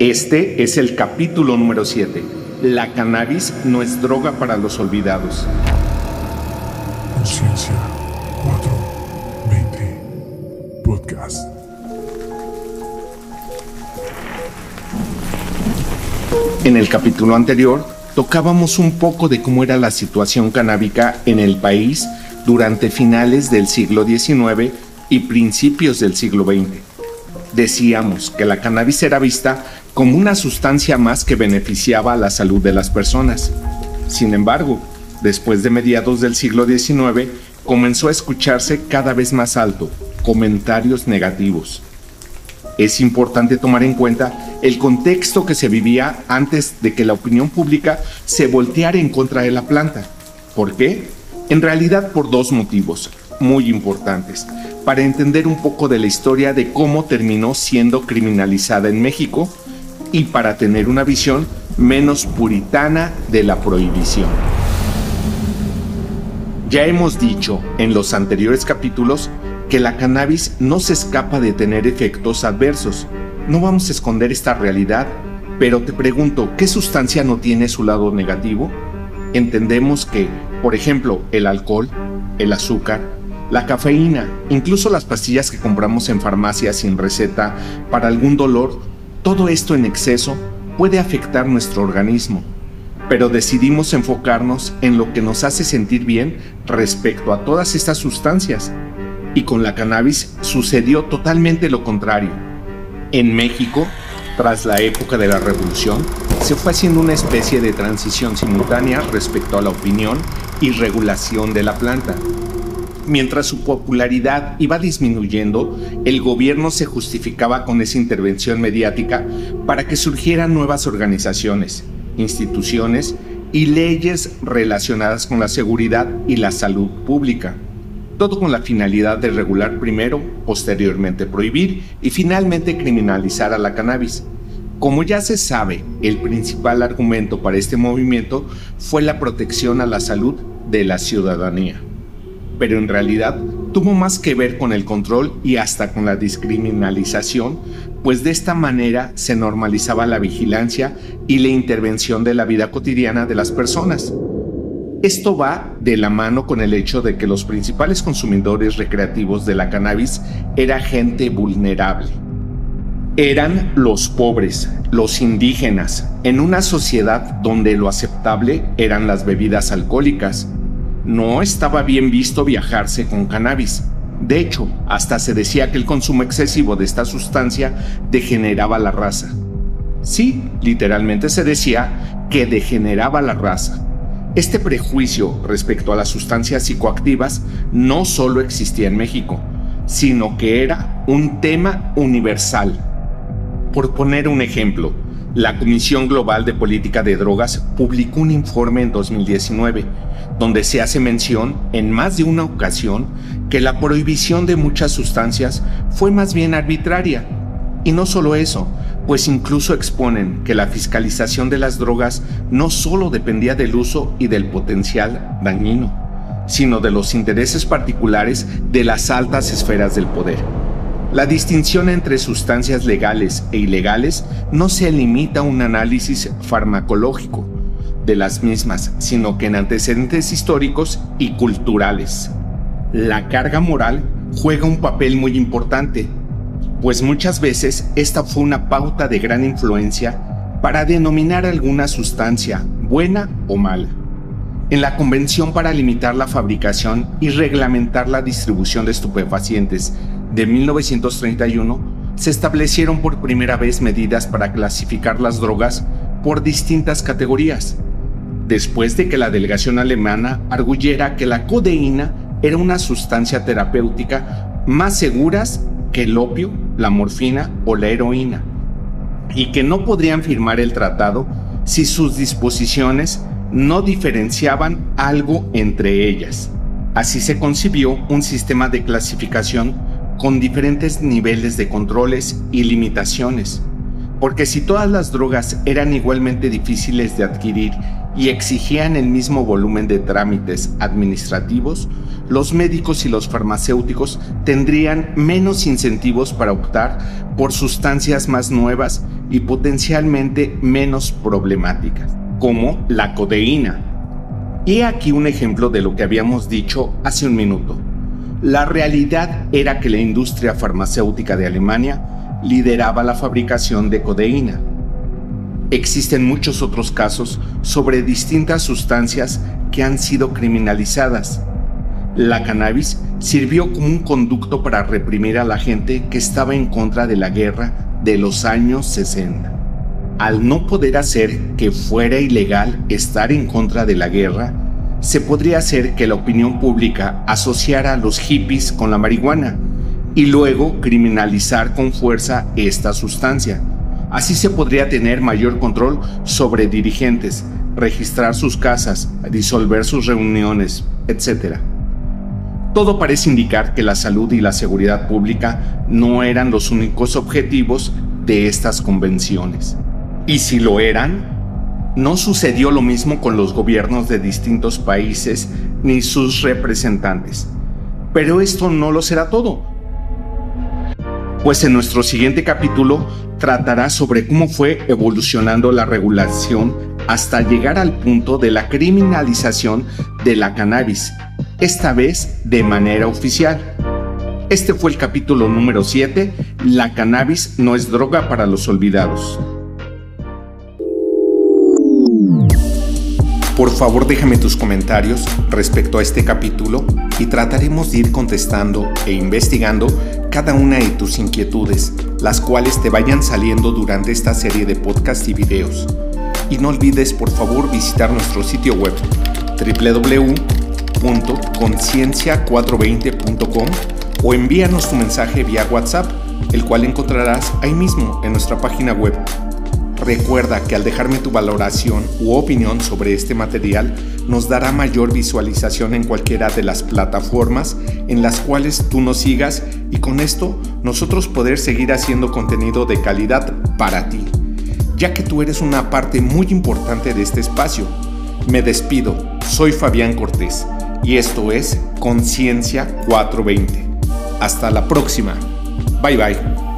Este es el capítulo número 7. La cannabis no es droga para los olvidados. Conciencia 420 Podcast. En el capítulo anterior tocábamos un poco de cómo era la situación canábica en el país durante finales del siglo XIX y principios del siglo XX. Decíamos que la cannabis era vista como una sustancia más que beneficiaba a la salud de las personas. Sin embargo, después de mediados del siglo XIX, comenzó a escucharse cada vez más alto comentarios negativos. Es importante tomar en cuenta el contexto que se vivía antes de que la opinión pública se volteara en contra de la planta. ¿Por qué? En realidad por dos motivos muy importantes, para entender un poco de la historia de cómo terminó siendo criminalizada en México y para tener una visión menos puritana de la prohibición. Ya hemos dicho en los anteriores capítulos que la cannabis no se escapa de tener efectos adversos. No vamos a esconder esta realidad, pero te pregunto, ¿qué sustancia no tiene su lado negativo? Entendemos que, por ejemplo, el alcohol, el azúcar, la cafeína, incluso las pastillas que compramos en farmacia sin receta para algún dolor, todo esto en exceso puede afectar nuestro organismo, pero decidimos enfocarnos en lo que nos hace sentir bien respecto a todas estas sustancias. Y con la cannabis sucedió totalmente lo contrario. En México, tras la época de la revolución, se fue haciendo una especie de transición simultánea respecto a la opinión y regulación de la planta. Mientras su popularidad iba disminuyendo, el gobierno se justificaba con esa intervención mediática para que surgieran nuevas organizaciones, instituciones y leyes relacionadas con la seguridad y la salud pública. Todo con la finalidad de regular primero, posteriormente prohibir y finalmente criminalizar a la cannabis. Como ya se sabe, el principal argumento para este movimiento fue la protección a la salud de la ciudadanía pero en realidad tuvo más que ver con el control y hasta con la discriminalización, pues de esta manera se normalizaba la vigilancia y la intervención de la vida cotidiana de las personas. Esto va de la mano con el hecho de que los principales consumidores recreativos de la cannabis era gente vulnerable. Eran los pobres, los indígenas, en una sociedad donde lo aceptable eran las bebidas alcohólicas, no estaba bien visto viajarse con cannabis. De hecho, hasta se decía que el consumo excesivo de esta sustancia degeneraba la raza. Sí, literalmente se decía que degeneraba la raza. Este prejuicio respecto a las sustancias psicoactivas no solo existía en México, sino que era un tema universal. Por poner un ejemplo, la Comisión Global de Política de Drogas publicó un informe en 2019 donde se hace mención en más de una ocasión que la prohibición de muchas sustancias fue más bien arbitraria. Y no solo eso, pues incluso exponen que la fiscalización de las drogas no solo dependía del uso y del potencial dañino, sino de los intereses particulares de las altas esferas del poder. La distinción entre sustancias legales e ilegales no se limita a un análisis farmacológico de las mismas, sino que en antecedentes históricos y culturales. La carga moral juega un papel muy importante, pues muchas veces esta fue una pauta de gran influencia para denominar alguna sustancia buena o mala. En la Convención para limitar la fabricación y reglamentar la distribución de estupefacientes de 1931 se establecieron por primera vez medidas para clasificar las drogas por distintas categorías, después de que la delegación alemana arguyera que la codeína era una sustancia terapéutica más seguras que el opio, la morfina o la heroína, y que no podrían firmar el tratado si sus disposiciones no diferenciaban algo entre ellas. Así se concibió un sistema de clasificación con diferentes niveles de controles y limitaciones. Porque si todas las drogas eran igualmente difíciles de adquirir y exigían el mismo volumen de trámites administrativos, los médicos y los farmacéuticos tendrían menos incentivos para optar por sustancias más nuevas y potencialmente menos problemáticas, como la codeína. Y aquí un ejemplo de lo que habíamos dicho hace un minuto. La realidad era que la industria farmacéutica de Alemania lideraba la fabricación de codeína. Existen muchos otros casos sobre distintas sustancias que han sido criminalizadas. La cannabis sirvió como un conducto para reprimir a la gente que estaba en contra de la guerra de los años 60. Al no poder hacer que fuera ilegal estar en contra de la guerra, se podría hacer que la opinión pública asociara a los hippies con la marihuana y luego criminalizar con fuerza esta sustancia. Así se podría tener mayor control sobre dirigentes, registrar sus casas, disolver sus reuniones, etc. Todo parece indicar que la salud y la seguridad pública no eran los únicos objetivos de estas convenciones. Y si lo eran, no sucedió lo mismo con los gobiernos de distintos países ni sus representantes. Pero esto no lo será todo. Pues en nuestro siguiente capítulo tratará sobre cómo fue evolucionando la regulación hasta llegar al punto de la criminalización de la cannabis, esta vez de manera oficial. Este fue el capítulo número 7, La cannabis no es droga para los olvidados. Por favor déjame tus comentarios respecto a este capítulo y trataremos de ir contestando e investigando cada una de tus inquietudes, las cuales te vayan saliendo durante esta serie de podcasts y videos. Y no olvides por favor visitar nuestro sitio web www.conciencia420.com o envíanos tu mensaje vía WhatsApp, el cual encontrarás ahí mismo en nuestra página web Recuerda que al dejarme tu valoración u opinión sobre este material nos dará mayor visualización en cualquiera de las plataformas en las cuales tú nos sigas y con esto nosotros poder seguir haciendo contenido de calidad para ti, ya que tú eres una parte muy importante de este espacio. Me despido, soy Fabián Cortés y esto es Conciencia 420. Hasta la próxima. Bye bye.